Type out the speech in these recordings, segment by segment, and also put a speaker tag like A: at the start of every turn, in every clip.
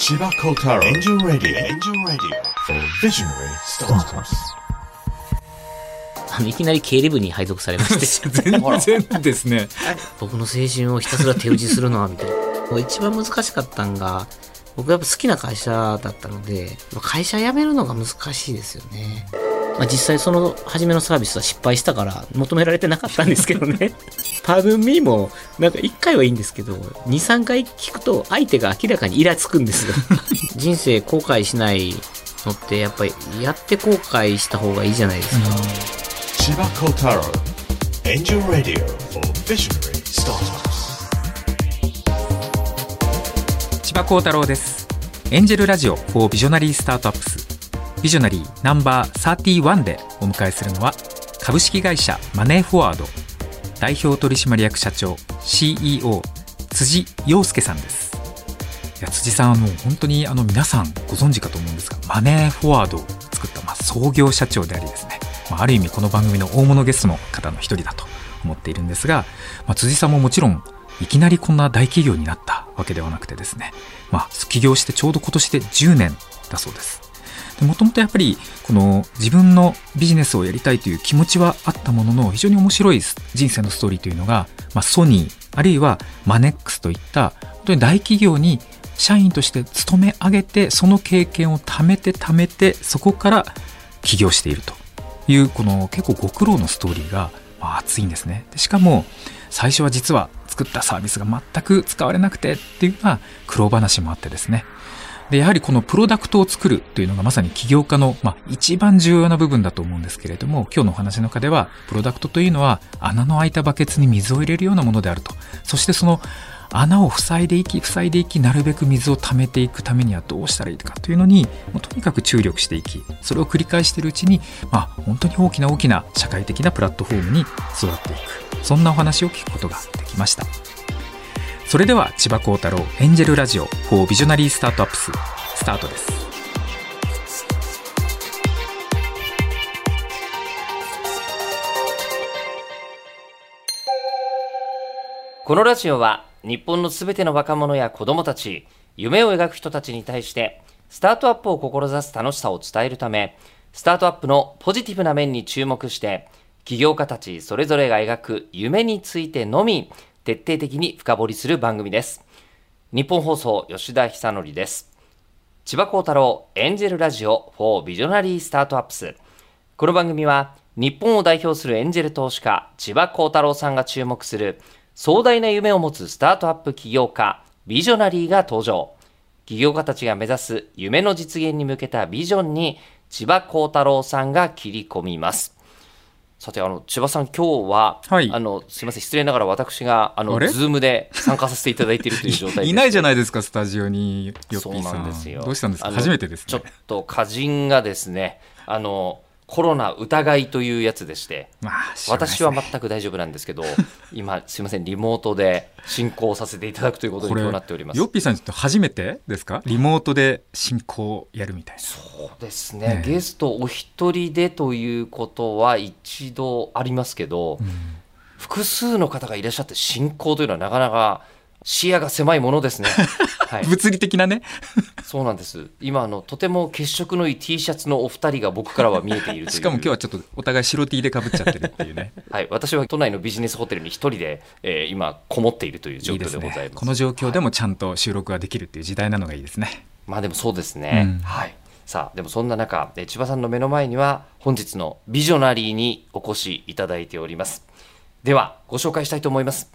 A: 千葉幸太郎エンジェルラディオエンジェルラディオ Visionary Startups.
B: あのいきなり経理部に配属されまして。
C: 全然ですね。
B: 僕の青春をひたすら手打ちするのはみたいな。もう一番難しかったんが僕やっぱ好きな会社だったので会社辞めるのが難しいですよね、まあ、実際その初めのサービスは失敗したから求められてなかったんですけどね パードミーもなんか1回はいいんですけど23回聞くと相手が明らかにイラつくんですよ 人生後悔しないのってやっぱりやって後悔した方がいいじゃないですか、
A: 千葉幸太郎エンジェルラディオ for Visionary Startups
C: 千葉幸太郎です。エンジェルラジオ for ビジョナリースタートアップス。ビジョナリーナンバー31でお迎えするのは株式会社マネーフォワード代表取締役社長 CEO 辻陽介さんです。いや辻さんあの本当にあの皆さんご存知かと思うんですがマネーフォワードを作ったまあ創業社長でありですね、まあ、ある意味この番組の大物ゲストの方の一人だと思っているんですが、まあ、辻さんももちろんいきなりこんな大企業になったわけではなくてですね、まあ、起業してちょうど今年で10年だそうです。もともとやっぱりこの自分のビジネスをやりたいという気持ちはあったものの非常に面白い人生のストーリーというのが、まあ、ソニーあるいはマネックスといった本当に大企業に社員として勤め上げてその経験を貯めて貯めてそこから起業しているというこの結構ご苦労のストーリーが熱いんですね。でしかも最初は実は作ったサービスが全く使われなくてっていうような苦労話もあってですね。でやはりこのプロダクトを作るというのがまさに起業家の、まあ、一番重要な部分だと思うんですけれども今日のお話の中ではプロダクトというのは穴の開いたバケツに水を入れるようなものであると。そしてその穴を塞いでいき塞いでいきなるべく水を溜めていくためにはどうしたらいいかというのにもうとにかく注力していきそれを繰り返しているうちに、まあ、本当に大きな大きな社会的なプラットフォームに育っていく。そんなお話を聞くことができました。それでは千葉幸太郎エンジェルラジオ for ビジョナリースタートアップススタートです。
D: このラジオは日本のすべての若者や子供たち、夢を描く人たちに対して、スタートアップを志す楽しさを伝えるため、スタートアップのポジティブな面に注目して、起業家たちそれぞれが描く夢についてのみ、徹底的に深掘りする番組です。日本放送吉田久典です。千葉幸太郎エンジェルラジオ for ビジョナリースタートアップス。この番組は日本を代表するエンジェル投資家千葉幸太郎さんが注目する壮大な夢を持つスタートアップ起業家ビジョナリーが登場。起業家たちが目指す夢の実現に向けたビジョンに千葉幸太郎さんが切り込みます。さて、あの、千葉さん、今日は、
C: はい。
D: あの、すみません、失礼ながら私が、あの、
C: あれ？
D: ズームで参加させていただいているという状態です。
C: い ないじゃないですかスタジオにヨッピ
D: そう
C: ーさ
D: なんんですよ。
C: どうしたんですか？初めてです
D: ちょっ
C: ね
D: と歌人がですね、あの、コロナ疑いというやつでして、
C: まあしょうがないです
D: 私は
C: ね
D: 全く大丈夫なんですけど、今、すみません、リモートで進行させていただくということになっております。
C: ヨッ。ピーさんちょっと初めてですか？リモートで進行をやるみたいな。
D: そうです
C: え
D: ね、
C: え
D: ゲストお一人でということは一度ありますけど、複数の方がいらっしゃって進行というのはなかなか視野が狭いものですね。はい、
C: 物理的なね
D: そうなんです。今あのとても血色のいい T シャツのお二人が僕からは見えている。
C: しかも今日はちょっとお互い白 T でかぶっちゃってるっていうね
D: はい、私は都内のビジネスホテルに一人で、えー今こもっているという状況
C: いいで
D: ございます。
C: ねこの状況でもちゃんと収録ができるっていう時代なのがいいですね
D: まあでもそうですね。
C: うん
D: はい。さあ、でもそんな中、え千葉さんの目の前には本日のビジョナリーにお越しいただいております。では、ご紹介したいと思います。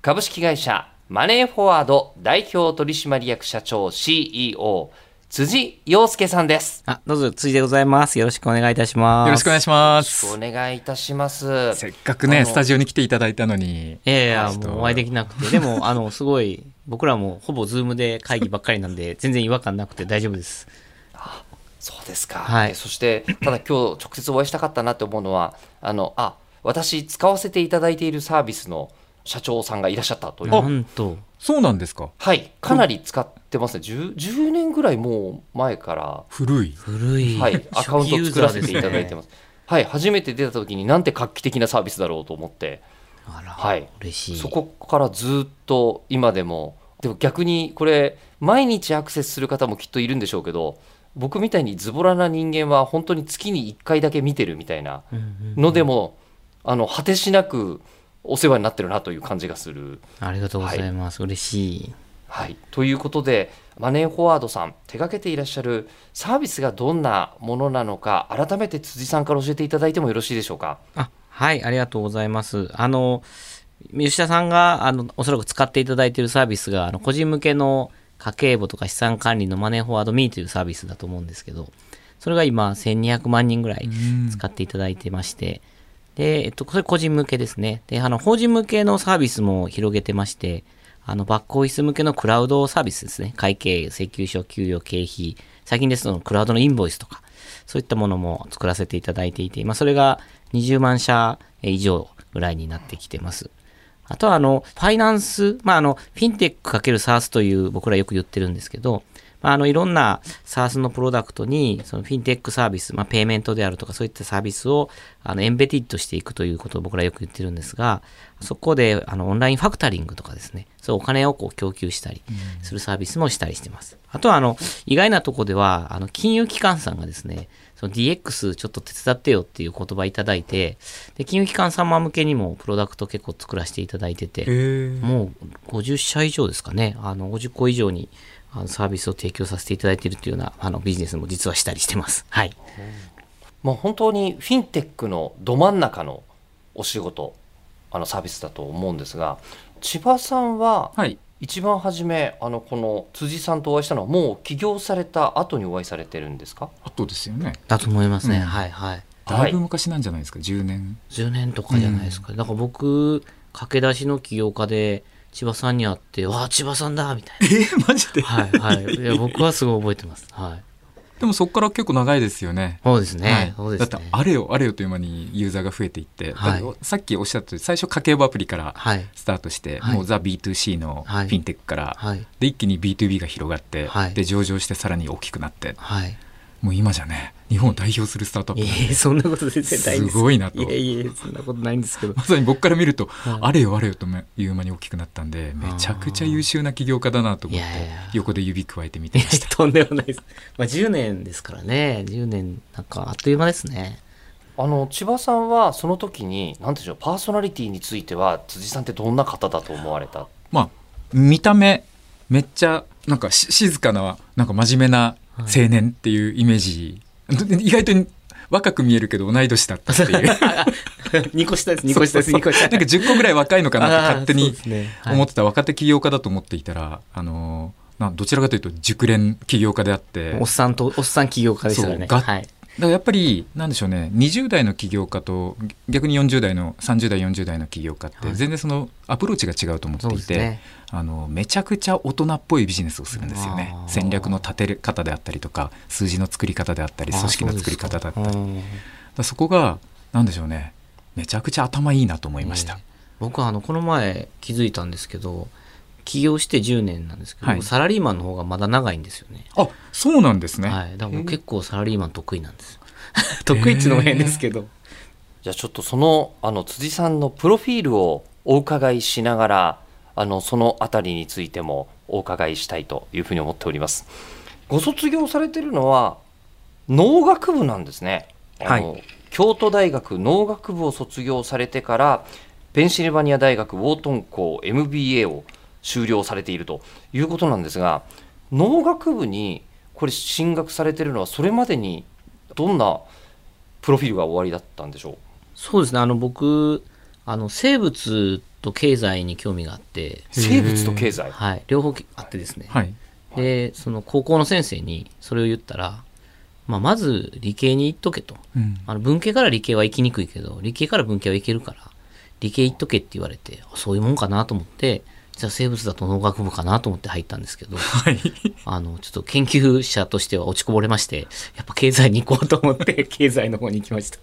D: 株式会社マネーフォワード代表取締役社長 CEO 辻庸介さんです。
B: あどうぞ辻でございますよろしくお願いいたします
C: よろしくお願いします
D: お願いいたします。
C: せっかくねスタジオに来ていただいたのに
B: いやいや、もうお会いできなくて、でも、あの、すごい、僕らもほぼズームで会議ばっかりなんで、全然違和感なくて大丈夫です。
D: そうですか。
B: はい
D: えそして、ただ今日直接お会いしたかったなって思うのは、あの、あ、私使わせていただいているサービスの社長さんがいらっしゃったという。
B: なんと、
C: そうなんですか。
D: はい、かなり使ってますね。10, 10年ぐらいもう前から、
C: 古い。
B: 古い。
D: はい、アカウント作らせていただいて
B: ま
D: ます。はい、初めて出た時になんて画期的なサービスだろうと思って、
B: あら、
D: はい、
B: 嬉しい。
D: そこからずっと今でも。でも逆にこれ毎日アクセスする方もきっといるんでしょうけど僕みたいにズボラな人間は本当に月に1回だけ見てるみたいなのでも、あの果てしなくお世話になってるなという感じがする。
B: ありがとうございます。嬉しい。
D: はい、ということでマネーフォワードさん手掛けていらっしゃるサービスがどんなものなのか改めて辻さんから教えていただいてもよろしいでしょうか？
B: あ、はい、ありがとうございます。あの、吉田さんが、あの、おそらく使っていただいているサービスが、あの、個人向けの家計簿とか資産管理のマネーフォワードミーというサービスだと思うんですけど、それが今、1200万人ぐらい使っていただいてまして、で、えっと、これ個人向けですね。で、あの、法人向けのサービスも広げてまして、あの、バックオフィス向けのクラウドサービスですね。会計、請求書、給与、経費、最近ですと、クラウドのインボイスとか、そういったものも作らせていただいていて、まあ、それが20万社以上ぐらいになってきてます。あとは、あの、ファイナンス、まあ、あの、フィンテック ×SARS という僕らよく言ってるんですけど、あ、あの、いろんな SARS のプロダクトに、そのフィンテックサービス、まあ、ペイメントであるとか、そういったサービスを、あの、エンベティッドしていくということを僕らよく言ってるんですが、そこで、あの、オンラインファクタリングとかですね、そう、お金をこう供給したりするサービスもしたりしてます。あとは、あの、意外なとこでは、あの、金融機関さんがですね、その DX ちょっと手伝ってよっていう言葉いただいて、で、金融機関様向けにもプロダクト結構作らせていただいてて、もう50社以上ですかね、あの、50個以上にあのサービスを提供させていただいているというようなあのビジネスも実はしたりしてます。はい。
D: もう本当にフィンテックのど真ん中のお仕事あのサービスだと思うんですが千葉さんは
C: はい
D: 一番初めあのこの辻さんとお会いしたのはもう起業された後にお会いされてるんですか？
C: あとですよね
B: だと思いますね。
C: うん
B: はいはい。
C: だいぶ昔なんじゃないですか、10年
B: 10年とかじゃないですか。だから僕、駆け出しの起業家で千葉さんに会って、わあ、千葉さんだみたい
C: えー、マジで？
B: な。はいはい。いや僕はすごい覚えてます。はい。
C: でもそこから結構長いですよね
B: そうですね。
C: はい
B: そうですね。
C: だってあれよあれよという間にユーザーが増えていって、
B: はい
C: さっきおっしゃった最初家計簿アプリから
B: はい。
C: スタートして、
B: はい
C: もうザ B2C のフ
B: はい
C: ィンテックから、
B: はい。
C: で一気に B2B が広がって、
B: はい
C: で上場してさらに大きくなって
B: はい。
C: もう今じゃね日本を代表するスタートアップ
B: いえいえ、そんなこと全然ないです。
C: すごいなと
B: いえいえ、そんなことないんですけど。
C: まさに僕から見ると、
B: い
C: あれよあれよという間に大きくなったんでめちゃくちゃ優秀な起業家だなと思って横で指くわえて見てました。
B: とんでもないです。まあ、10年ですからね。10年、なんか、あっという間ですね。
D: あの千葉さんはその時に何でしょうパーソナリティについては辻さんってどんな方だと思われた？
C: まあ見た目めっちゃなんかし静かななんか真面目な青年っていうイメージ、意外と若く見えるけど同い年だったっていう。
B: 2個下です、2個下です、2個下。
C: なんか10個ぐらい若いのかなって勝手に思ってた。若手起業家だと思っていたら、あのどちらかというと熟練起業家であって。
B: おっさんと、おっさん起業家でしたよね。
C: だからやっぱりなんでしょうね20代の起業家と逆に40代の30代40代の起業家って
B: はい。
C: 全然そのアプローチが違うと思っていて、
B: ですね。
C: あのめちゃくちゃ大人っぽいビジネスをするんですよね。戦略の立て方であったりとか数字の作り方であったり組織の作り方だったり。そこがなんでしょうねめちゃくちゃ頭いいなと思いました、
B: ええ僕はあのこの前気づいたんですけど起業して10年なんですけど、
C: はい。
B: サラリーマンの方がまだ長いんですよね。
C: あそうなんですね、
B: はい。だから僕結構サラリーマン得意なんです。得意っていうのも変ですけど、
D: じゃあちょっとそのあの辻さんのプロフィールをお伺いしながらあのそのあたりについてもお伺いしたいというふうに思っております。ご卒業されてるのは農学部なんですね。あの京都大学農学部を卒業されてからペンシルバニア大学ウォートン校 MBA を修了されているということなんですが農学部にこれ進学されてるのはそれまでにどんなプロフィールが終わりだったんでしょう？
B: そうですね。あの僕あの生物と経済に興味があって、
D: 生物と経済？
B: はい、両方あってですね、
C: はい。
B: でその高校の先生にそれを言ったら、まあ、まず理系に行っとけと。
C: うん。
B: あの文系から理系は行きにくいけど理系から文系は行けるから理系行っとけって言われてあそういうもんかなと思ってじゃあ生物だと農学部かなと思って入ったんですけど
C: はい。
B: あのちょっと研究者としては落ちこぼれましてやっぱ経済に行こうと思って 経済の方に行きました。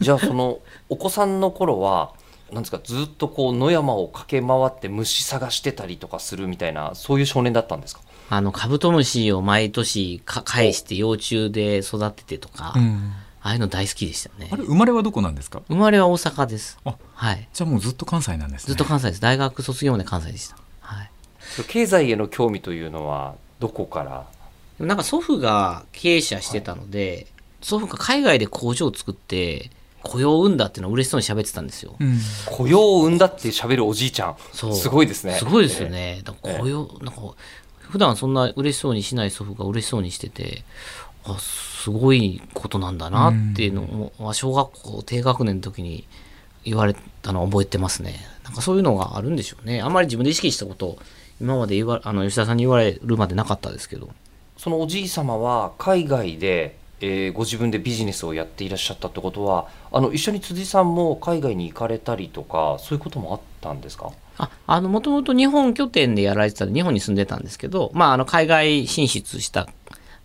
D: じゃあそのお子さんの頃はなんですかずっとこう野山を駆け回って虫探してたりとかするみたいなそういう少年だったんですか？
B: あのカブトムシを毎年か返して幼虫で育ててとか、
C: うん
B: ああいうの大好きでしたね。
C: あれ生まれはどこなんですか？
B: 生まれは大阪です。
C: あ
B: はい。
C: じゃあもうずっと関西なんですね。
B: ずっと関西です。大学卒業まで関西でした。はい。
D: 経済への興味というのはどこから？
B: なんか祖父が経営者してたので、祖父が海外で工場を作って雇用を生んだっていうのを嬉しそうに喋ってたんですよ。
C: うん。
D: 雇用を生んだって喋るおじいちゃん。
B: そう。
D: すごいですね。
B: すごいですよね。だから雇用、なんか普段そんな嬉しそうにしない祖父が嬉しそうにしてて、あすごいことなんだなっていうのを、まあ小学校低学年の時に言われたのを覚えてますね。なんかそういうのがあるんでしょうね。あんまり自分で意識したことを今まで言わあの吉田さんに言われるまでなかったですけど。
D: そのおじい様は海外で、えーご自分でビジネスをやっていらっしゃったってことはあの一緒に辻さんも海外に行かれたりとかそういうこともあったんですか？
B: あ、あの、もともと日本拠点でやられてた日本に住んでたんですけど、まあ、あの、海外進出した、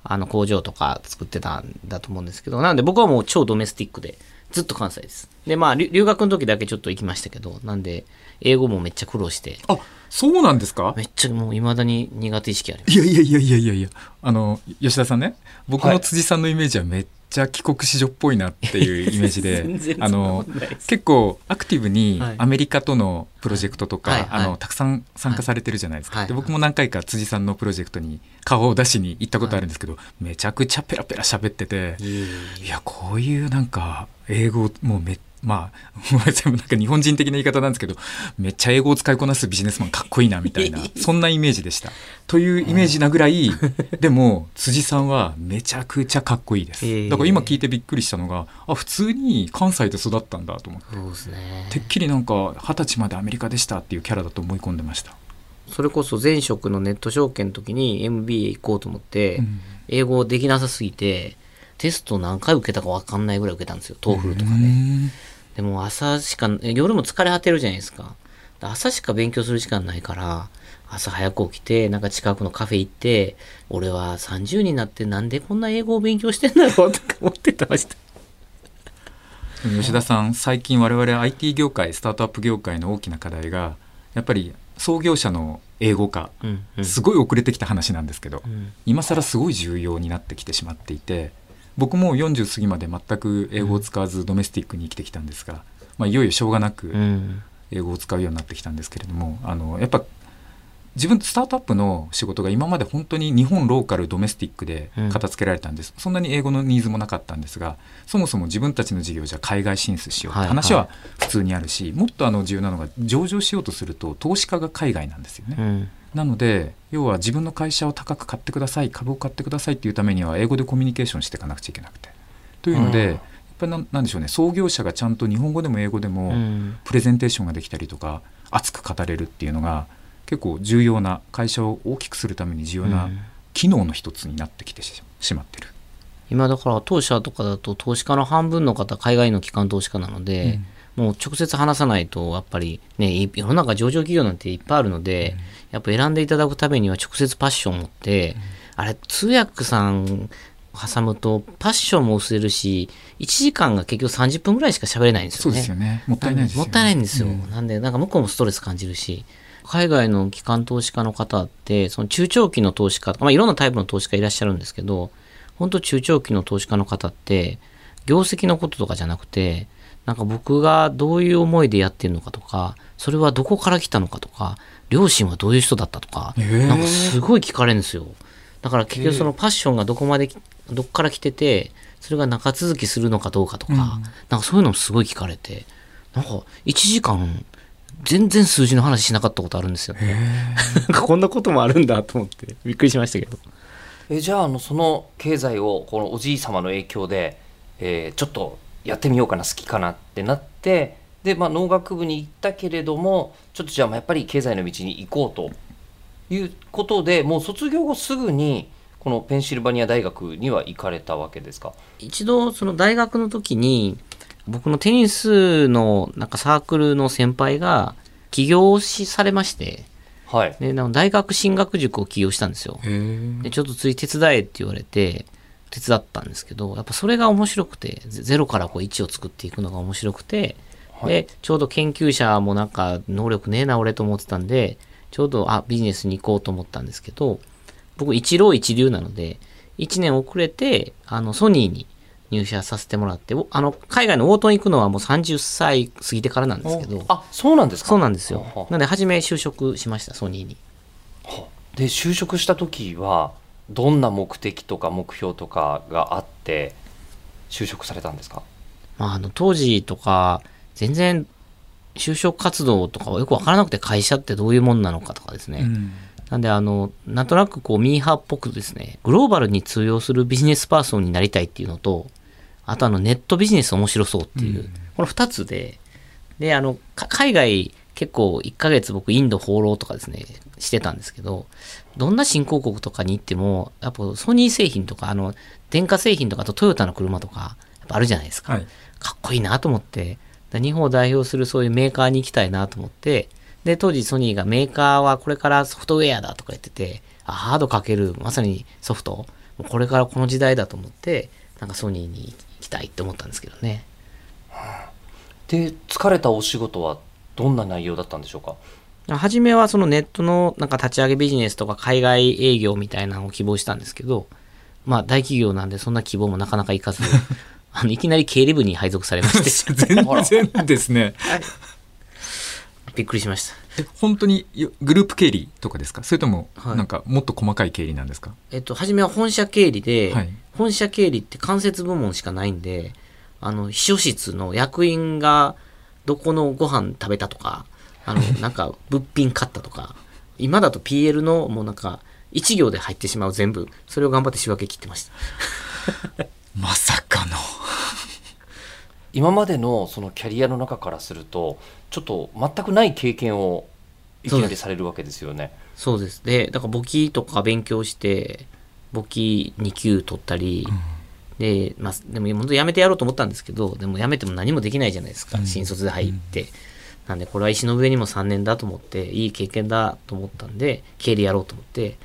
B: あの、工場とか作ってたんだと思うんですけど、なので僕はもう超ドメスティックで、ずっと関西です。で、まあ、留留学の時だけちょっと行きましたけど、なんで、英語もめっちゃ苦労して、
C: あそうなんですか？
B: めっちゃもう未だに苦手意識あります。
C: いやいやいやいやいやいやあの吉田さんね僕
D: はい
C: の辻さんのイメージはめっちゃ帰国子女っぽいなっていうイメージで あの結構アクティブに
B: はい。
C: アメリカとのプロジェクトとか、
B: はい。はい
C: あのたくさん参加されてるじゃないですか、
B: はい。
C: で僕も何回か辻さんのプロジェクトに顔を出しに行ったことあるんですけど、めちゃくちゃペラペラ喋ってて
B: い
C: やこういうなんか英語もうめまあごめんなんか日本人的な言い方なんですけどめっちゃ英語を使いこなすビジネスマンかっこいいなみたいな そんなイメージでした。というイメージなぐらいでも辻さんはめちゃくちゃかっこいいです。
B: ええ
C: だから今聞いてびっくりしたのがあ普通に関西で育ったんだと思って。
B: そうですね。
C: てっきりなんか二十歳までアメリカでしたっていうキャラだと思い込んでました。
B: それこそ前職のネット証券の時に MBA 行こうと思って、
C: うん
B: 英語できなさすぎて、テスト何回受けたか分かんないぐらい受けたんですよ。 TOEFL とか
C: う
B: ね。
C: ん
B: でも朝しか、夜も疲れ果てるじゃないですか。で朝しか勉強する時間ないから、朝早く起きて、なんか近くのカフェ行って、俺は30になってなんでこんな英語を勉強してんだろうとか思ってました。
C: 吉田さん最近我々 IT 業界スタートアップ業界の大きな課題がやっぱり創業者の英語化
B: うん、うん。
C: すごい遅れてきた話なんですけど、
B: うん
C: 今更すごい重要になってきてしまっていて僕も40過ぎまで全く英語を使わずドメスティックに生きてきたんですが、まあ、いよいよしょうがなく
B: うん。
C: 英語を使うようになってきたんですけれどもあのやっぱ自分スタートアップの仕事が今まで本当に日本ローカルドメスティックで片付けられたんです、そんなに英語のニーズもなかったんですがそもそも自分たちの事業じゃ海外進出しようって話は普通にあるし、もっとあの重要なのが上場しようとすると投資家が海外なんですよね。
B: うん。
C: なので要は自分の会社を高く買ってください株を買ってくださいっていうためには英語でコミュニケーションしていかなくちゃいけなくて。というので、
D: うん
C: やっぱりなんなんでしょうね創業者がちゃんと日本語でも英語でも、
B: うん。
C: プレゼンテーションができたりとか熱く語れるっていうのが結構重要な会社を大きくするために重要な
B: うん
C: 機能の一つになってきてししまってる。
B: 今だから当社とかだと投資家の半分の方海外の機関投資家なので、もう直接話さないとやっぱりねい世の中上場企業なんていっぱいあるので、やっぱ選んでいただくためには直接パッションを持って、あれ通訳さん挟むとパッションも薄れるし1時間が結局30分ぐらいしか喋れないんですよね。
C: そうですよねもったいないですよね。
B: もったいないんですよ。
C: うん
B: なんで、なんか向こうもストレス感じるし、海外の機関投資家の方って、その中長期の投資家、まあいろんなタイプの投資家いらっしゃるんですけど、本当中長期の投資家の方って、業績のこととかじゃなくて、なんか僕がどういう思いでやってるのかとか、それはどこから来たのかとか、両親はどういう人だったとか、なんかすごい聞かれるんですよ。だから結局そのパッションがどこまでき、どっから来てて、それが長続きするのかどうかとか、
C: うん
B: なんかそういうのもすごい聞かれて、なんか1時間全然数字の話しなかったことあるんですよね。なんかこんなこともあるんだと思ってびっくりしましたけど。
D: えじゃああのその経済をこのおじい様の影響で、えーちょっとやってみようかな好きかなってなってで、まあ、農学部に行ったけれどもちょっとじゃあまあやっぱり経済の道に行こうということでもう卒業後すぐにこのペンシルバニア大学には行かれたわけですか？
B: 一度その大学の時に僕のテニスのなんかサークルの先輩が起業しされまして
D: はい。
B: で大学進学塾を起業したんですよ。でちょっとつい手伝えって言われて手伝ったんですけどやっぱそれが面白くてゼゼロからこう1を作っていくのが面白くて、
D: はい。
B: でちょうど研究者もなんか能力ねえな俺と思ってたんでちょうどあビジネスに行こうと思ったんですけど僕一浪一流なので1年遅れてあのソニーに入社させてもらっておあの海外のオートン行くのはもう30歳過ぎてからなんですけど
D: あそうなんですか？
B: そうなんですよ。
D: はは
B: なので初め就職しましたソニーに。
D: で就職した時はどんな目的とか目標とかがあって就職されたんですか？
B: まあ、あの当時とか全然就職活動とかはよく分からなくて会社ってどういうもんなのかとかですね、
C: うん。
B: なんであのなんとなくこうミーハーっぽくですねグローバルに通用するビジネスパーソンになりたいっていうのとあとあのネットビジネス面白そうっていう、
C: うん。
B: この2つでであのか海外結構1ヶ月僕インド放浪とかですねしてたんですけどどんな新興国とかに行ってもやっぱソニー製品とかあの電化製品とかあとトヨタの車とかやっぱあるじゃないですか、
C: はい。
B: かっこいいなと思って、だ日本を代表するそういうメーカーに行きたいなと思って、で、当時ソニーがメーカーはこれからソフトウェアだとか言ってて、あハードかける、まさにソフト、これからこの時代だと思って、なんかソニーに行きたいって思ったんですけどね。
D: で疲れたお仕事はどんな内容だったんでしょうか？
B: 初めはそのネットのなんか立ち上げビジネスとか海外営業みたいなのを希望したんですけど、まあ大企業なんでそんな希望もなかなかいかず、あのいきなり経理部に配属されまして、
C: 全然ですね。
B: びっくりしました。
C: え本当によグループ経理とかですか？それとも
B: はい。
C: なんかもっと細かい経理なんですか、
B: えっと、初めは本社経理で、
C: はい。
B: 本社経理って間接部門しかないんで、あの、秘書室の役員がどこのご飯食べたとか、あの、なんか物品買ったとか、今だと PL のもうなんか、一行で入ってしまう全部、それを頑張って仕分け切ってました。
C: まさかの
D: 今までのそのキャリアの中からするとちょっと全くない経験をいきなりされるわけですよね。
B: そうです。で、だから簿記とか勉強して、簿記2級取ったり、で、まあ、でも本当やめてやろうと思ったんですけど、でもやめても何もできないじゃないですか、
C: うん。
B: 新卒で入って。なんで、これは石の上にも3年だと思って、いい経験だと思ったんで、経理やろうと思って、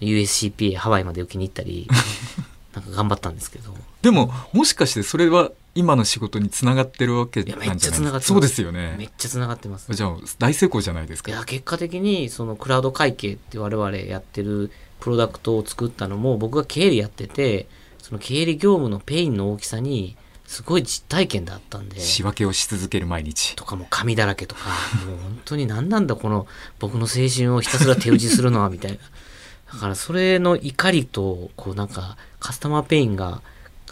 B: USCPA ハワイまで受けに行ったり、なんか頑張ったんですけど、
C: でももしかしてそれは今の仕事につながってるわけなんじゃない
B: ゃ繋がってます。
C: そうですよ
B: め
C: ね
B: っちゃ繋がってます。
C: じゃあ大成功じゃないですか？
B: いや結果的にそのクラウド会計って我々やってるプロダクトを作ったのも僕が経理やっててその経理業務のペインの大きさにすごい実体験だったんで
C: 仕訳をし続ける毎日。
B: とかもう紙だらけとかもう本当に何なんだこの僕の青春をひたすら手打ちするのはみたいな。だからそれの怒りとこうなんかカスタマーペインが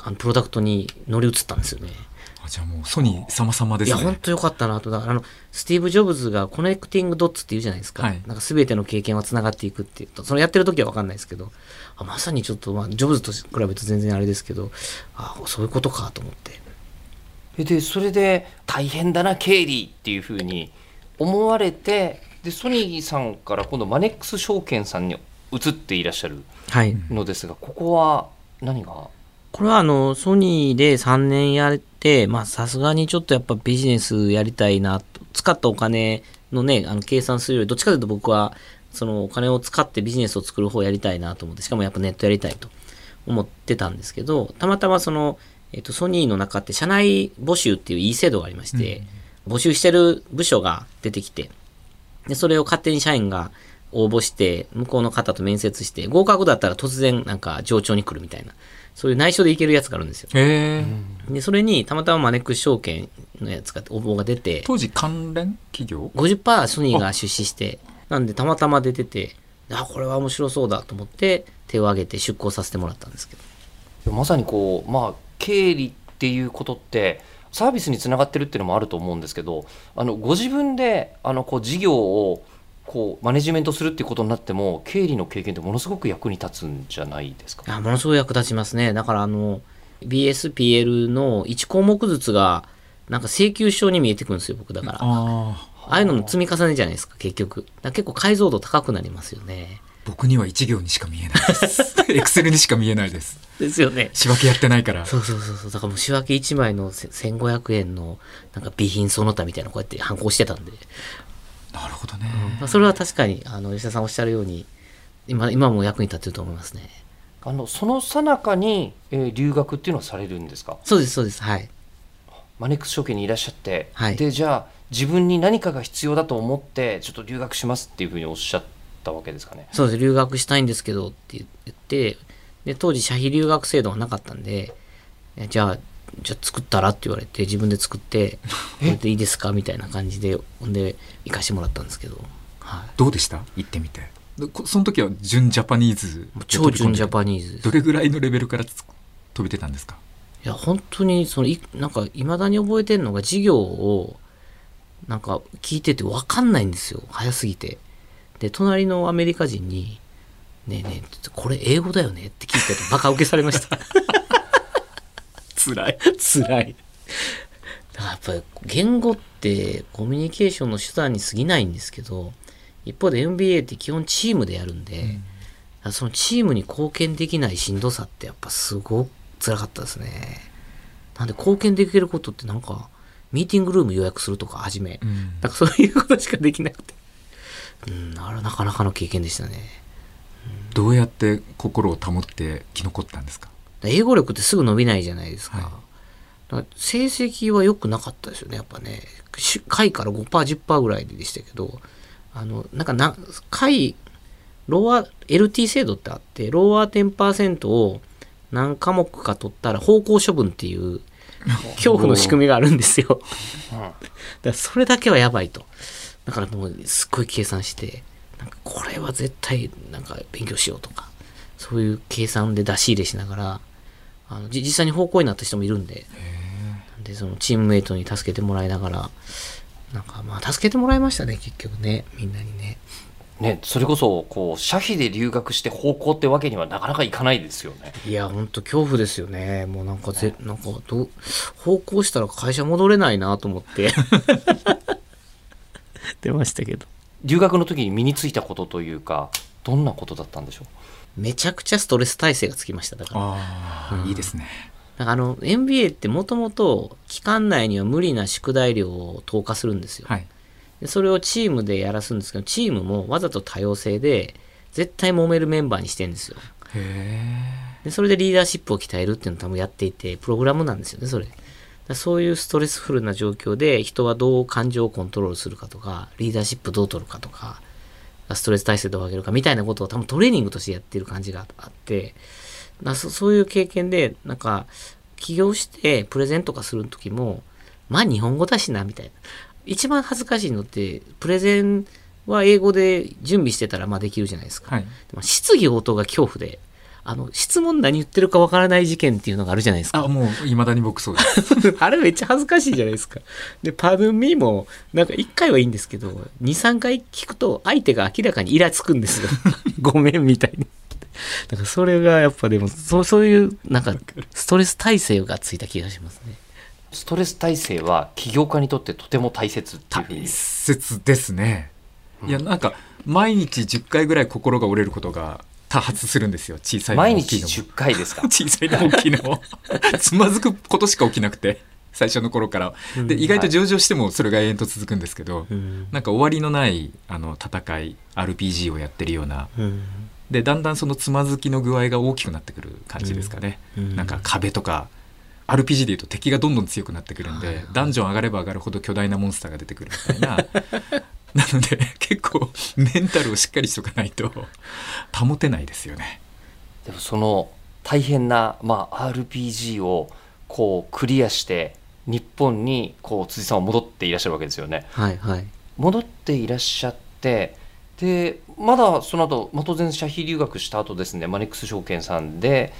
B: あのプロダクトに乗り移ったんですよね。
C: あじゃあもうソニー様々です
B: いや、
C: ね
B: 本当よかったなと。だから、あの、スティーブ・ジョブズが connecting dots って言うじゃないですか。
C: はい
B: なんか全ての経験はつながっていくっていうと、そのやってる時は分かんないですけど、あまさにちょっと、まあ、ジョブズと比べると全然あれですけど、あそういうことかと思って。
D: えでそれで大変だな経理っていうふうに思われてでソニーさんから今度マネックス証券さんに移っていらっしゃる
B: はい。
D: のですがここは何が？
B: これはあの、ソニーで3年やって、まさすがにちょっとやっぱビジネスやりたいなと、使ったお金のね、あの計算するより、どっちかというと僕は、そのお金を使ってビジネスを作る方やりたいなと思って、しかもやっぱネットやりたいと思ってたんですけど、たまたまその、えっと、ソニーの中って社内募集っていういい制度がありまして、募集してる部署が出てきて、で、それを勝手に社員が応募して、向こうの方と面接して、合格だったら突然なんか上長に来るみたいな、そういう内緒でいけるやつがあるんですよ。で、それにたまたまマネックス証券のやつが応募が出て、
C: 当時関連企業
B: ？50%ソニーが出資して、なんでたまたま出てて、あ、これは面白そうだと思って手を挙げて出向させてもらったんですけど。
D: まさにこうまあ経理っていうことってサービスにつながってるっていうのもあると思うんですけどあのご自分であのこう事業をこうマネジメントするっていうことになっても経理の経験ってものすごく役に立つんじゃないですか？
B: いや、ものすごい役立ちますね。だからあの、BSPL の1項目ずつが、なんか請求書に見えてくるんですよ、僕だから。あ
C: ああ
B: あいうのの積み重ねじゃないですか、結局。だから結構解像度高くなりますよね。
C: 僕には一行にしか見えないです エクセルにしか見えないです
B: ですよね。
C: 仕分けやってないから
B: そうそうそうそう。だからもう仕分け1枚のせ1500円のなんか備品その他みたいなのこうやって反抗してたんで。
C: なるほどね、
B: まあ、それは確かに、あの、吉田さんおっしゃるように、今、今も役に立ってると思いますね。
D: あのその最中に、えー留学っていうのはされるんですか？
B: そうです、そうです。はい。
D: マネックス証券にいらっしゃって、
B: はい
D: でじゃあ自分に何かが必要だと思ってちょっと留学しますっていうふうにおっしゃったわけですかね？
B: そうです、留学したいんですけどって言って、で、当時、社費留学制度がなかったんで、えじゃあ、じゃあ作ったらって言われて、自分で作って、これでいいですかみたいな感じで、ほんで、行かしてもらったんですけど、はい。
C: どうでした？行ってみて。その時は純ジャパニーズ
B: 超純ジャ
C: ニ
B: パニーズ
C: どれぐらいのレベルからつ飛びてたんですか？
B: いや本当にそのいなんかいまだに覚えてるのが授業をなんか聞いてて分かんないんですよ。早すぎて。で隣のアメリカ人に「ねえねえこれ英語だよね?」って聞いててバカ受けされました
C: 辛い。
B: 辛い。だからやっぱり言語ってコミュニケーションの手段に過ぎないんですけど一方で NBA って基本チームでやるんで、だからそのチームに貢献できないしんどさってやっぱすごく辛かったですね。なんで貢献できることってなんかミーティングルーム予約するとかはじめ、
C: うん。
B: なんかそういうことしかできなくて。うんあれはなかなかの経験でしたね。
C: どうやって心を保って生き残ったんですか？
B: 英語力ってすぐ伸びないじゃないですか。
C: はい
B: 成績は良くなかったですよね、やっぱね。し下位から5%、10%ぐらいでしたけど、あの、なんかな、下位、ローア、LT 制度ってあって、ローアー10%を何科目か取ったら方向処分っていう 恐怖の仕組みがあるんですよ。だからそれだけはやばいと。だからもうすっごい計算して、なんかこれは絶対なんか勉強しようとか、そういう計算で出し入れしながら、あのじ実際に方向になった人もいるんで、でそのチームメイトに助けてもらいながら、なんかまあ助けてもらいましたね、結局ね、みんなにね。
D: ね、それこそこう社費で留学して方向ってわけにはなかなかいかないですよね。
B: いや、ほんと恐怖ですよね。もうなんかぜ、なんかどう、方向したら会社戻れないなと思って。出ましたけど。
D: 留学の時に身についたことというかどんなことだったんでしょ
B: めちゃくちゃストレス耐性がつきました。だから。
C: ああ、いいですね
B: なんかあの、MBA ってもともと期間内には無理な宿題量を投下するんですよ。
C: はい
B: でそれをチームでやらすんですけど、チームもわざと多様性で、絶対揉めるメンバーにしてるんですよ。
C: へ
B: で、それでリーダーシップを鍛えるっていうのを多分やっていて、プログラムなんですよね、それ。そういうストレスフルな状況で人はどう感情をコントロールするかとか、リーダーシップどう取るかとか、ストレス耐性どう上げるかみたいなことを多分トレーニングとしてやってる感じがあって、だそそういう経験で、なんか、起業してプレゼントとかする時も、まあ日本語だしな、みたいな。一番恥ずかしいのって、プレゼンは英語で準備してたらまあできるじゃないですか。
C: はい
B: でも質疑応答が恐怖で、あの、質問何言ってるかわからない事件っていうのがあるじゃないですか。
C: あもういまだに僕そうです
B: あれめっちゃ恥ずかしいじゃないですか。で、パドゥンミーも、なんか1回はいいんですけど、2、3回聞くと相手が明らかにイラつくんですよ。ごめんみたいに。だからそれがやっぱでも、そうそういう、なんか、ストレス耐性がついた気がしますね。
D: ストレス耐性は起業家にとってとても大切っていうふうに
C: 大切ですねいやなんか毎日10回ぐらい心が折れることが多発するんですよ。小さいの
D: 毎日
C: も大きいのも。
D: 10回ですか？
C: 小さいのも大きいのも。つまずくことしか起きなくて最初の頃から。で意外と上場してもそれが永遠と続くんですけど、
B: うん。
C: なんか終わりのないあの戦い RPG をやってるような。
B: うん。
C: でだんだんそのつまずきの具合が大きくなってくる感じですかね、
B: うん。
C: なんか壁とか RPG でいうと敵がどんどん強くなってくるんで、ダンジョン上がれば上がるほど巨大なモンスターが出てくるみたいな なので結構メンタルをしっかりしとかないと保てないですよね
D: でもその大変な、まあ、RPG をこうクリアして日本にこう辻さんは戻っていらっしゃるわけですよね。
B: はいはい。
D: 戻っていらっしゃってでまだその後、まあ、当然社費留学した後ですねマネックス証券さんで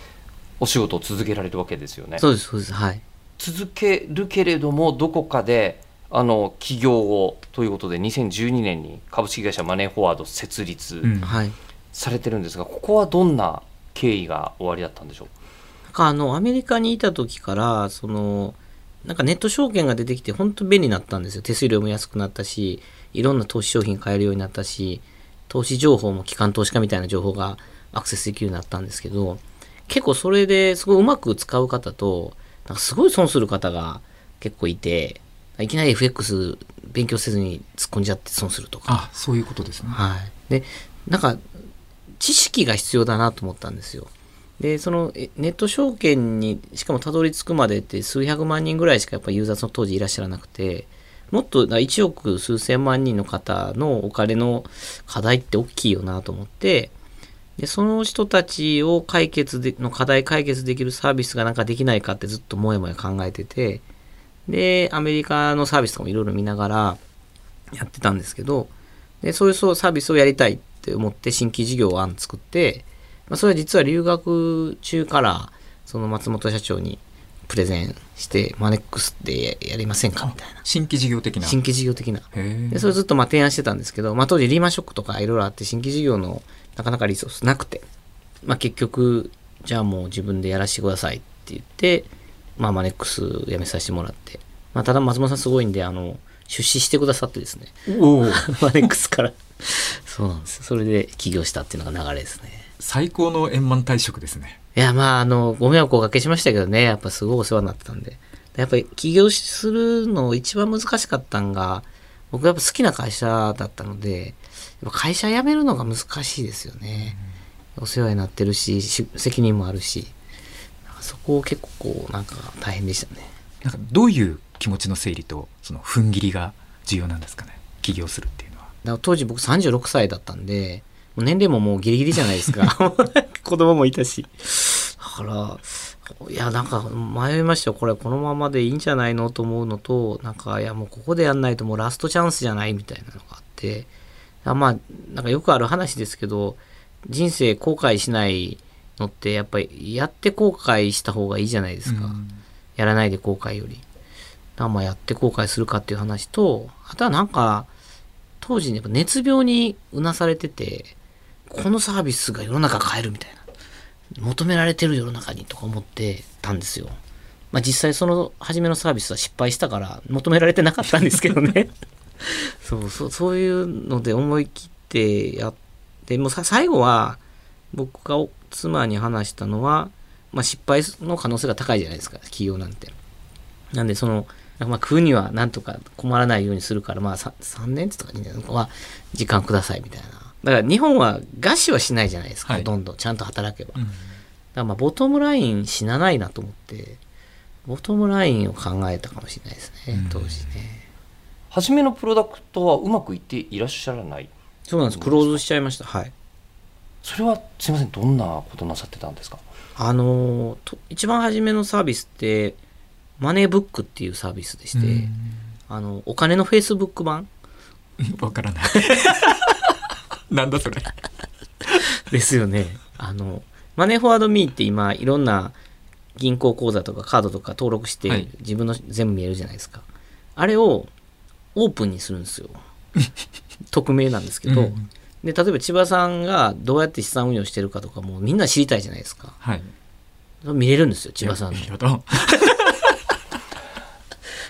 D: お仕事を続けられるわけですよね。
B: そうです、そうです。はい。
D: 続けるけれどもどこかであの起業をということで2012年に株式会社マネーフォワード設立。されてるんですが、ここはどんな経緯が終わりだったんでしょう？
B: なんかあの、アメリカにいた時から、その、なんかネット証券が出てきて本当便利になったんですよ。手数料も安くなったし、いろんな投資商品買えるようになったし、投資情報も機関投資家みたいな情報がアクセスできるようになったんですけど、結構それですごいうまく使う方と、なんかすごい損する方が結構いて、いきなり FX 勉強せずに突っ込んじゃって損するとか。
C: あそういうことですね
B: はい。で、なんか、知識が必要だなと思ったんですよ。で、そのえネット証券にしかもたどり着くまでって数百万人ぐらいしかやっぱユーザーその当時いらっしゃらなくて、もっとだ1億数千万人の方のお金の課題って大きいよなと思って、で、その人たちを解決で、の課題解決できるサービスがなんかできないかってずっともやもや考えてて、で、アメリカのサービスとかもいろいろ見ながらやってたんですけど、で、そういうそうサービスをやりたいっって思って新規事業案作って、まあ、それは実は留学中からその松本社長にプレゼンしてマネックスってやりませんかみたいな。
C: 新規事業的な。
B: 新規事業的な。でそれずっとまあ提案してたんですけど、まあ、当時リーマンショックとかいろいろあって新規事業のなかなかリソースなくて、まあ、結局じゃあもう自分でやらせてくださいって言って、まあ、マネックス辞めさせてもらって、まあ、ただ松本さんすごいんであの出資してくださってですね。マネックスから。そうなんですそれで起業したっていうのが流れですね。
C: 最高の円満退職ですね。
B: いやまああのご迷惑をおかけしましたけどね。やっぱすごいお世話になってたんで。やっぱり起業するの一番難しかったんが僕やっぱ好きな会社だったので会社辞めるのが難しいですよね、お世話になってるしし責任もあるしそこを結構こうなんか大変でしたね。
C: なんかどういう気持ちの整理とその踏ん切りが重要なんですかね？起業するっていうのは。
B: だ当時僕36歳だったんで年齢ももうギリギリじゃないですか。子供もいたし。だからいやなんか迷いましたよ。これこのままでいいんじゃないのと思うのとなんかいやもうここでやんないともうラストチャンスじゃないみたいなのがあって。あまあなんかよくある話ですけど人生後悔しないのってやっぱりやって後悔した方がいいじゃないですか、
C: うん
B: やらないで後悔より。まあやって後悔するかっていう話と、あとはなんか、当時ね、やっぱ熱病にうなされてて、このサービスが世の中変えるみたいな。求められてる世の中にとか思ってたんですよ。まあ実際その初めのサービスは失敗したから求められてなかったんですけどね。そうそう、そういうので思い切ってやって、もうさ最後は僕が妻に話したのは、まあ、失敗の可能性が高いじゃないですか企業なんて。なんでその、まあ、食うにはなんとか困らないようにするから、まあ 3, 3年とか2年は時間くださいみたいな。だから日本は餓死はしないじゃないですか、
C: はい
B: ほとんどちゃんと働けば。
C: うん
B: だからまあボトムライン死なないなと思って、ボトムラインを考えたかもしれないですね
C: うん、
B: 当時ね。
D: 初めのプロダクトはうまくいっていらっしゃらない？
B: そうなんです。クローズしちゃいました。はい。
D: それはすいませんどんなことなさってたんですか？
B: あの一番初めのサービスって、マネーブックっていうサービスでして、あの、お金のフェイスブック版？
C: う んわからない。なんだそれ。
B: ですよね。あの、マネーフォワードミーって今、いろんな銀行口座とかカードとか登録して、
C: はい。
B: 自分の全部見えるじゃないですか。あれをオープンにするんですよ。匿名なんですけど、
C: うん
B: で、例えば千葉さんがどうやって資産運用してるかとかもみんな知りたいじゃないですか。
C: はい
B: 見れるんですよ、千葉さんの。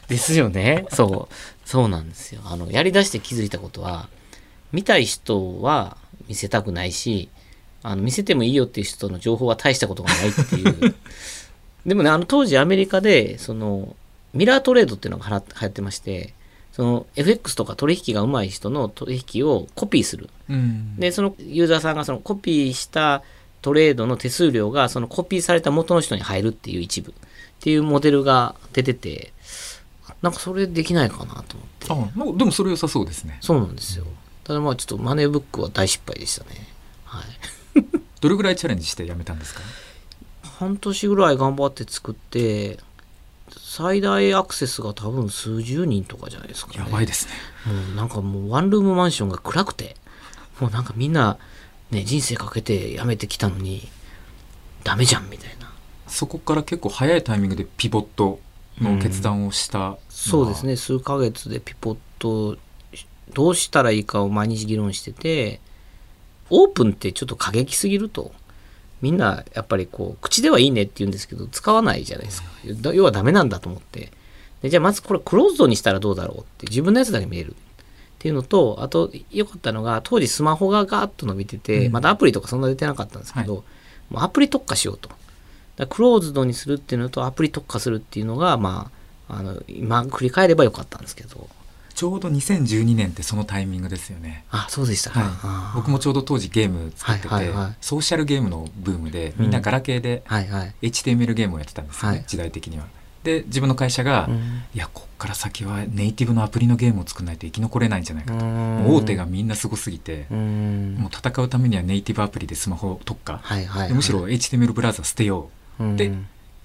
B: ですよね。そう。そうなんですよ。あの、やり出して気づいたことは、見たい人は見せたくないし、あの、見せてもいいよっていう人の情報は大したことがないっていう。でもね、あの、当時アメリカで、その、ミラートレードっていうのが流行ってまして、その、FX とか取引が上手い人の取引をコピーする。
C: うん
B: で、そのユーザーさんがそのコピーしたトレードの手数料がそのコピーされた元の人に入るっていう一部っていうモデルが出てて、なんかそれできないかなと思って。
C: あなんかでもそれ良さそうですね
B: そうなんですよ。ただまあちょっとマネーブックは大失敗でしたね。はい。
C: どれぐらいチャレンジしてやめたんですか？
B: 半年ぐらい頑張って作って、最大アクセスが多分数十人とかじゃないですかね。
C: やばいですね
B: もうなんかもうワンルームマンションが暗くて、もうなんかみんなね、人生かけて辞めてきたのに、ダメじゃんみたいな。
C: そこから結構早いタイミングでピボットの決断をしたのは、
B: そうですね、数ヶ月でピポット、どうしたらいいかを毎日議論してて、オープンってちょっと過激すぎると。みんなやっぱりこう、口ではいいねって言うんですけど、使わないじゃないですか。だ要はダメなんだと思って。でじゃあまずこれクローズドにしたらどうだろうって、自分のやつだけ見える。っていうのと、あと良かったのが、当時スマホがガーッと伸びてて、
C: うん
B: まだアプリとかそんな出てなかったんですけど、もうアプリ特化しようと。だクローズドにするっていうのとアプリ特化するっていうのが、まあ、あの、今振り返ればよかったんですけど。
C: ちょうど2012年ってそのタイミングですよね。
B: あ、そうでしたか。
C: はい。僕もちょうど当時ゲーム作ってて、
B: はいはいはい。
C: ソーシャルゲームのブームでみんなガラケーで
B: はいはい。
C: HTML ゲームをやってたんですよね、
B: はい。
C: 時代的には。で自分の会社が、
B: うん。
C: いやこっから先はネイティブのアプリのゲームを作らないと生き残れないんじゃないかと、大手がみんなすごすぎて、
B: うん。
C: もう戦うためにはネイティブアプリでスマホ特化、
B: はいはいはい。
C: でむしろ HTML ブラウザ捨てよう。
B: うん、
C: で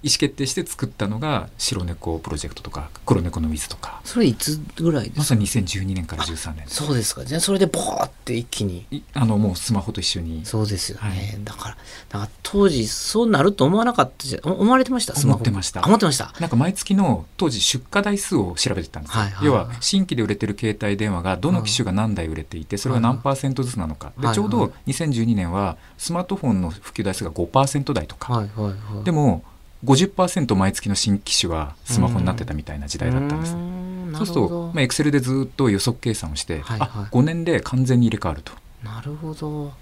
C: 意思決定して作ったのが白猫プロジェクトとか黒猫の水とか。
B: それいつぐらいですか？
C: まさに2012年から13年
B: そうですか。じゃあそれでボーって一気に。
C: いあのもうスマホと一緒に。
B: そうですよね、
C: はい。
B: だからだから当時そうなると思わなかったじゃお思われてました？
C: 思ってました。
B: あ思ってました。
C: なんか毎月の当時出荷台数を調べてたんですよ、
B: はいはい
C: 要は新規で売れてる携帯電話がどの機種が何台売れていてそれが何パーセントずつなのか。でちょうど2012年はスマートフォンの普及台数が5%台とか。
B: はいはいはい。
C: でも50%毎月の新機種はスマホになってたみたいな時代だったんです。
B: うーん。な
C: そうすると
B: るほど、
C: まあ、Excel でずっと予測計算をして、
B: はいはい。
C: あ5年で完全に入れ替わると。
B: なるほど。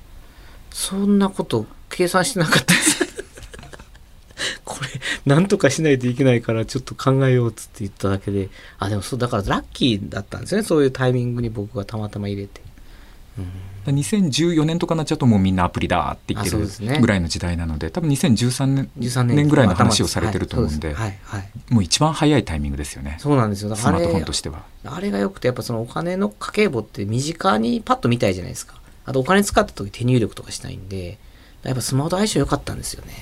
B: そんなこと計算してなかったです。これなんとかしないといけないからちょっと考えようっつって言っただけで。あでもそうだからラッキーだったんですね。そういうタイミングに僕がたまたま入れて
C: 2014年とかになっちゃうともうみんなアプリだって言ってるぐらいの時代なので多分2013年
B: 13年
C: 年ぐらいの話をされてると思うんで
B: はいはいはい
C: もう一番早いタイミングですよね。
B: そうなんですよ。だ
C: スマート
B: からあれ
C: フォンとしては。
B: あれがよくてやっぱそのお金の家計簿って身近にパッと見たいじゃないですか。あとお金使った時手入力とかしたいんでやっぱスマホと相性良かったんですよね、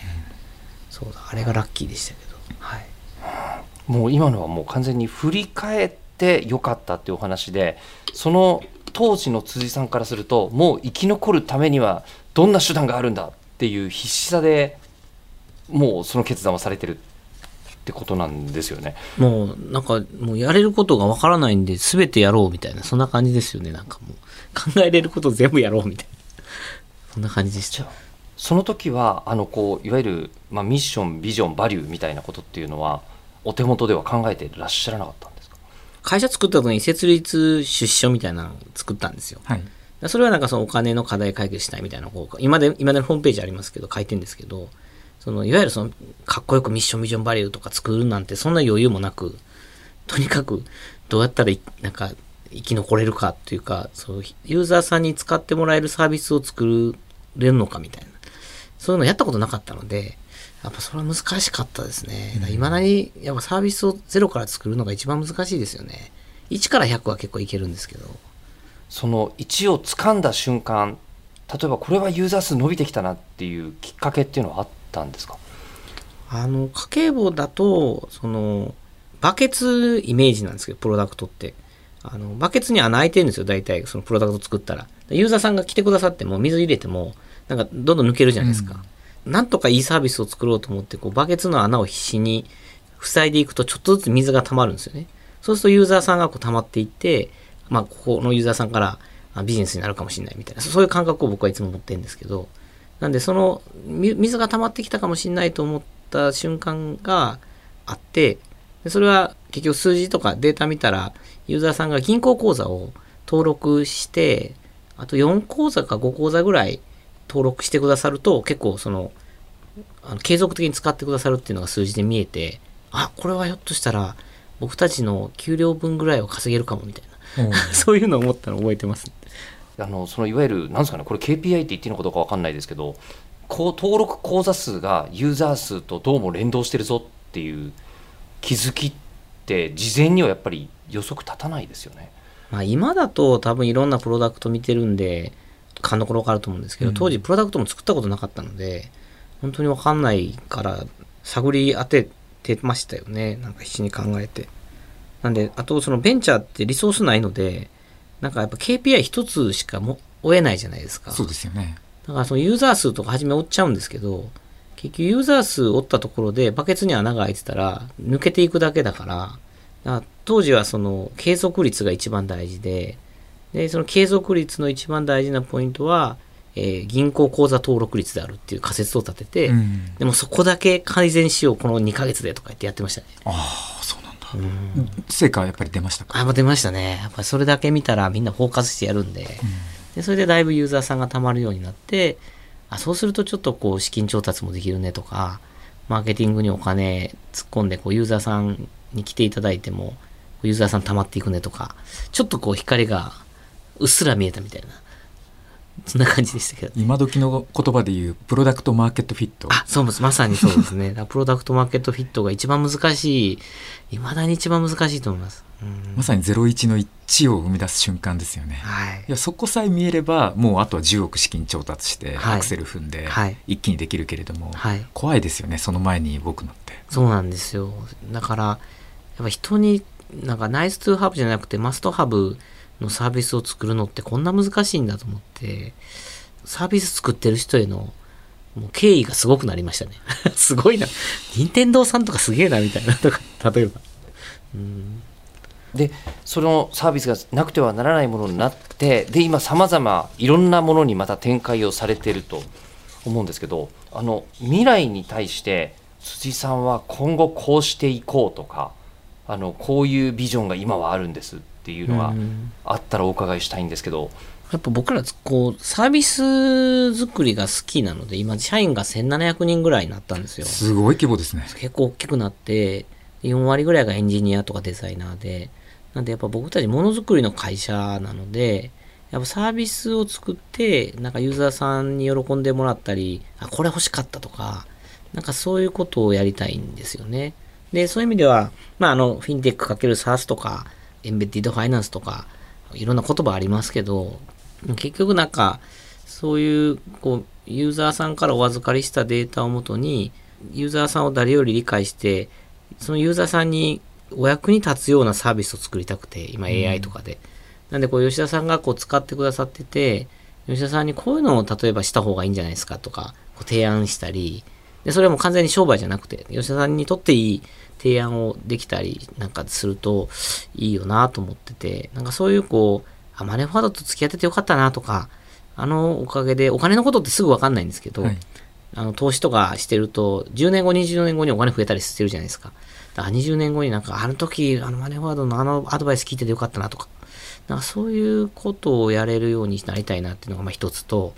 B: そうだあれがラッキーでしたけど。はい。
D: もう今のはもう完全に振り返ってよかったっていうお話でその当時の辻さんからするともう生き残るためにはどんな手段があるんだっていう必死さでもうその決断をされてるってことなんですよね。
B: もうなんかもうやれることがわからないんで全てやろうみたいなそんな感じですよね。なんかもう考えれること全部やろうみたいな。そんな感じでした。
D: その時はあのこういわゆる、まあ、ミッションビジョンバリューみたいなことっていうのはお手元では考えてらっしゃらなかった
B: 会社作った時に設立出資書みたいなのを作ったんですよ。
C: はい。
B: それはなんかそのお金の課題解決したいみたいなこう今で今でのホームページありますけど書いてるんですけどそのいわゆるそのかっこよくミッションビジョンバリューとか作るなんてそんな余裕もなくとにかくどうやったらいなんか生き残れるかっていうかそうユーザーさんに使ってもらえるサービスを作れるのかみたいな。そういうのやったことなかったのでやっぱそれは難しかったですね。いまだにやっぱサービスをゼロから作るのが一番難しいですよね。1から100は結構いけるんですけど。
D: その1を掴んだ瞬間例えばこれはユーザー数伸びてきたなっていうきっかけっていうのはあったんですか？
B: あの家計簿だとそのバケツイメージなんですけどプロダクトって。あのバケツに穴開いてるんですよ大体。そのプロダクト作ったら。ユーザーさんが来てくださっても水入れてもなんかどんどん抜けるじゃないですか、なんとかいいサービスを作ろうと思ってこうバケツの穴を必死に塞いでいくとちょっとずつ水が溜まるんですよね。そうするとユーザーさんがこう溜まっていってまあここのユーザーさんからビジネスになるかもしれないみたいな。そういう感覚を僕はいつも持ってるんですけど。なんでその水が溜まってきたかもしれないと思った瞬間があってでそれは結局数字とかデータ見たらユーザーさんが銀行口座を登録してあと4口座か5口座ぐらい登録してくださると結構そのあの継続的に使ってくださるっていうのが数字で見えてあこれはひょっとしたら僕たちの給料分ぐらいを稼げるかもみたいな そういうのを思ったのを覚えてます。
D: あのそのいわゆるなんですかねこれ KPI って言っていいのかどうかわかんないですけどこう登録口座数がユーザー数とどうも連動してるぞっていう気づきって事前にはやっぱり予測立たないですよね。
B: まあ今だと多分いろんなプロダクト見てるんで勘どころわかると思うんですけど、
C: うん。
B: 当時プロダクトも作ったことなかったので本当にわかんないから探り当ててましたよね。なんか必死に考えて。なんであとそのベンチャーってリソースないのでなんかやっぱ KPI 一つしかも追えないじゃないですか。
C: そうですよね。
B: だからそのユーザー数とか初め追っちゃうんですけど結局ユーザー数追ったところでバケツに穴が開いてたら抜けていくだけだからだから当時はその継続率が一番大事ででその継続率の一番大事なポイントは、えー銀行口座登録率であるっていう仮説を立てて、
C: うん。
B: でもそこだけ改善しようこの2ヶ月でとか言ってやってましたね。
C: ああそうなんだ、成果はやっぱり出ましたか？
B: あ、出ましたね。やっぱりそれだけ見たらみんなフォーカスしてやるんで、でそれでだいぶユーザーさんがたまるようになって、あそうするとちょっとこう資金調達もできるねとか、マーケティングにお金突っ込んでこうユーザーさんに来ていただいても、ユーザーさん溜まっていくねとか、ちょっとこう光がうっすら見えたみたいな、そんな感じでしたけど。
C: 今時の言葉で言うプロダクトマーケットフィット
B: あ、そうです。まさにそうですね。プロダクトマーケットフィットが一番難しい、未だに一番難しいと思います。うん
C: まさに01の1を生み出す瞬間ですよね。
B: はい
C: いやそこさえ見えればもうあとは10億資金調達して
B: はい
C: アクセル踏んで
B: はい
C: 一気にできるけれども、
B: はい
C: 怖いですよねその前に動くのって。
B: そうなんですよ。だから、やっぱ人に、なんかナイストゥーハブじゃなくてマストハブのサービスを作るのってこんな難しいんだと思って、サービス作ってる人へのもう敬意がすごくなりましたね。すごいな。任天堂さんとかすげえなみたいなとか、例えば。
D: でそのサービスがなくてはならないものになってで今さまざまいろんなものにまた展開をされてると思うんですけどあの未来に対して辻さんは今後こうしていこうとかあのこういうビジョンが今はあるんですっていうのが
B: うん
D: あったらお伺いしたいんですけど、
B: やっぱ僕らこうサービス作りが好きなので今社員が1700人ぐらいになったんですよ。
C: すごい規模ですね。
B: 結構大きくなって、4割ぐらいがエンジニアとかデザイナーで、なんでやっぱ僕たちものづくりの会社なので、やっぱサービスを作って、なんかユーザーさんに喜んでもらったり、あ、これ欲しかったとか、なんかそういうことをやりたいんですよね。で、そういう意味では、まああの、フィンテックかける SaaS とか、エンベッディドファイナンスとか、いろんな言葉ありますけど、結局なんか、そういう、こう、ユーザーさんからお預かりしたデータをもとに、ユーザーさんを誰より理解して、そのユーザーさんにお役に立つようなサービスを作りたくて、今 AI とかで。なんで、こう、吉田さんがこう使ってくださってて、吉田さんにこういうのを例えばした方がいいんじゃないですかとか、こう提案したり、で、それはもう完全に商売じゃなくて、吉田さんにとっていい提案をできたりなんかするといいよなと思ってて、なんかそういうこう、あ、マネーフォワードと付き合っててよかったなとか、あのおかげで、お金のことってすぐわかんないんですけど、
C: はい
B: あの投資とかしてると、10年後、20年後にお金増えたりしてるじゃないですか。だから20年後になんか、あの時、あのマネーフォワードのあのアドバイス聞いててよかったなとか、なんかそういうことをやれるようになりたいなっていうのがまあ一つと、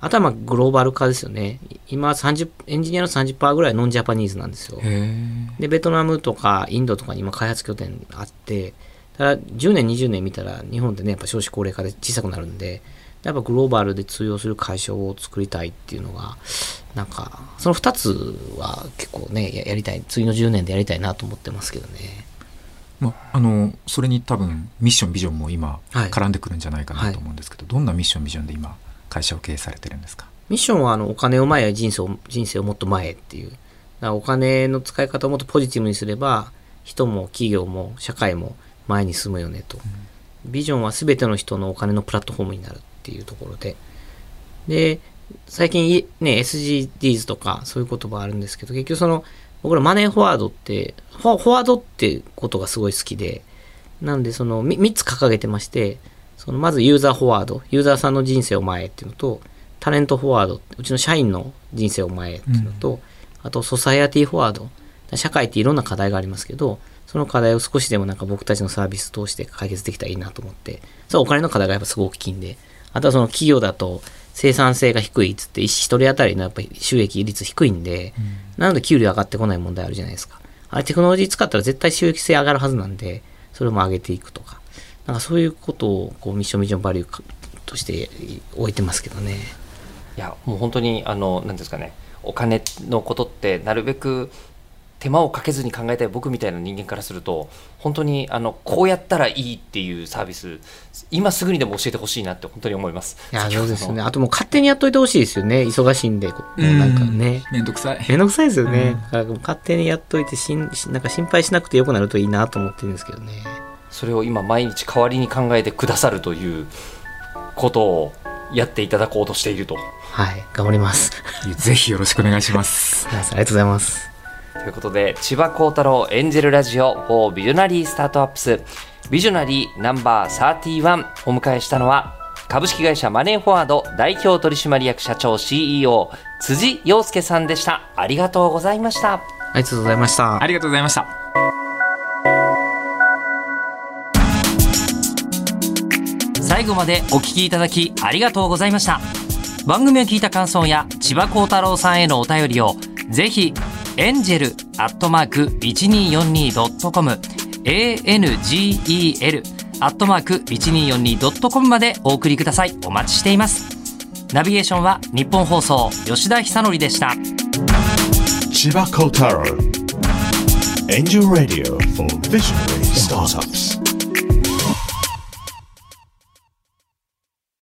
B: あとはまあグローバル化ですよね。今30、エンジニアの30%ぐらいノンジャパニーズなんですよ。で、ベトナムとかインドとかに今開発拠点あって、ただ10年、20年見たら日本ってね、やっぱ少子高齢化で小さくなるんで、やっぱグローバルで通用する会社を作りたいっていうのが、なんか、その2つは結構ね、ややりたい、次の10年でやりたいなと思ってますけどね。
C: まあのそれに多分ミッションビジョンも今
B: はい
C: 絡んでくるんじゃないかなと思うんですけど、どんなミッションビジョンで今会社を経営されてるんですか？
B: ミッションはあのお金を前へ人生を人生をもっと前へっていう。だからお金の使い方をもっとポジティブにすれば、人も企業も社会も前に進むよねと。ビジョンは全ての人のお金のプラットフォームになるっていうところで。で、最近いね、SGDs とかそういう言葉あるんですけど、結局その、僕らマネーフォワードって、フォワードってことがすごい好きで、なんでそのみ3つ掲げてまして、そのまずユーザーフォワード、ユーザーさんの人生を前へっていうのと、タレントフォワード、うちの社員の人生を前へっていうのと、あとソサエアティフォワード、社会っていろんな課題がありますけど、その課題を少しでもなんか僕たちのサービス通して解決できたらいいなと思って、それはお金の課題がやっぱすごく大きいんで、あとはその企業だと生産性が低いっつって、一人当たりのやっぱり収益率低いんで、なので給料上がってこない問題あるじゃないですか。あれテクノロジー使ったら絶対収益性上がるはずなんで、それも上げていくとか、なんかそういうことをこうミッションビジョンバリューとして置いてますけどね。
D: いやもう本当にあの何ですかねお金のことってなるべく手間をかけずに考えたい僕みたいな人間からすると本当にあのこうやったらいいっていうサービス今すぐにでも教えてほしいなって本当に思います。
B: いや、そうですね。あともう勝手にやっといてほしいですよね。忙しいんで、こうなんかね。
C: めんどくさい。
B: めんどくさいですよね。う勝手にやっといてしん、しなんか心配しなくてよくなるといいなと思ってるんですけどね。
D: それを今毎日代わりに考えてくださるということをやっていただこうとしていると。
B: はい、頑張ります。
C: ぜひよろしくお願いします。
B: ありがとうございます。
D: ということで千葉幸太郎エンジェルラジオ for ビジョナリースタートアップスビジョナリーナンバー31お迎えしたのは株式会社マネーフォワード代表取締役社長 CEO 辻陽介さんでしたありがとうございました
B: ありがとうございました。
C: ありがとうございました。
D: 後までお聞きいただきありがとうございました。番組を聞いた感想や千葉幸太郎さんへのお便りをぜひエンジェルアットマーク 1242.com angel アットマーク 1242.com までお送りください。お待ちしています。ナビゲーションは日本放送吉田久典でした。
A: 千葉幸太郎。Angel Radio for Visionary Startups.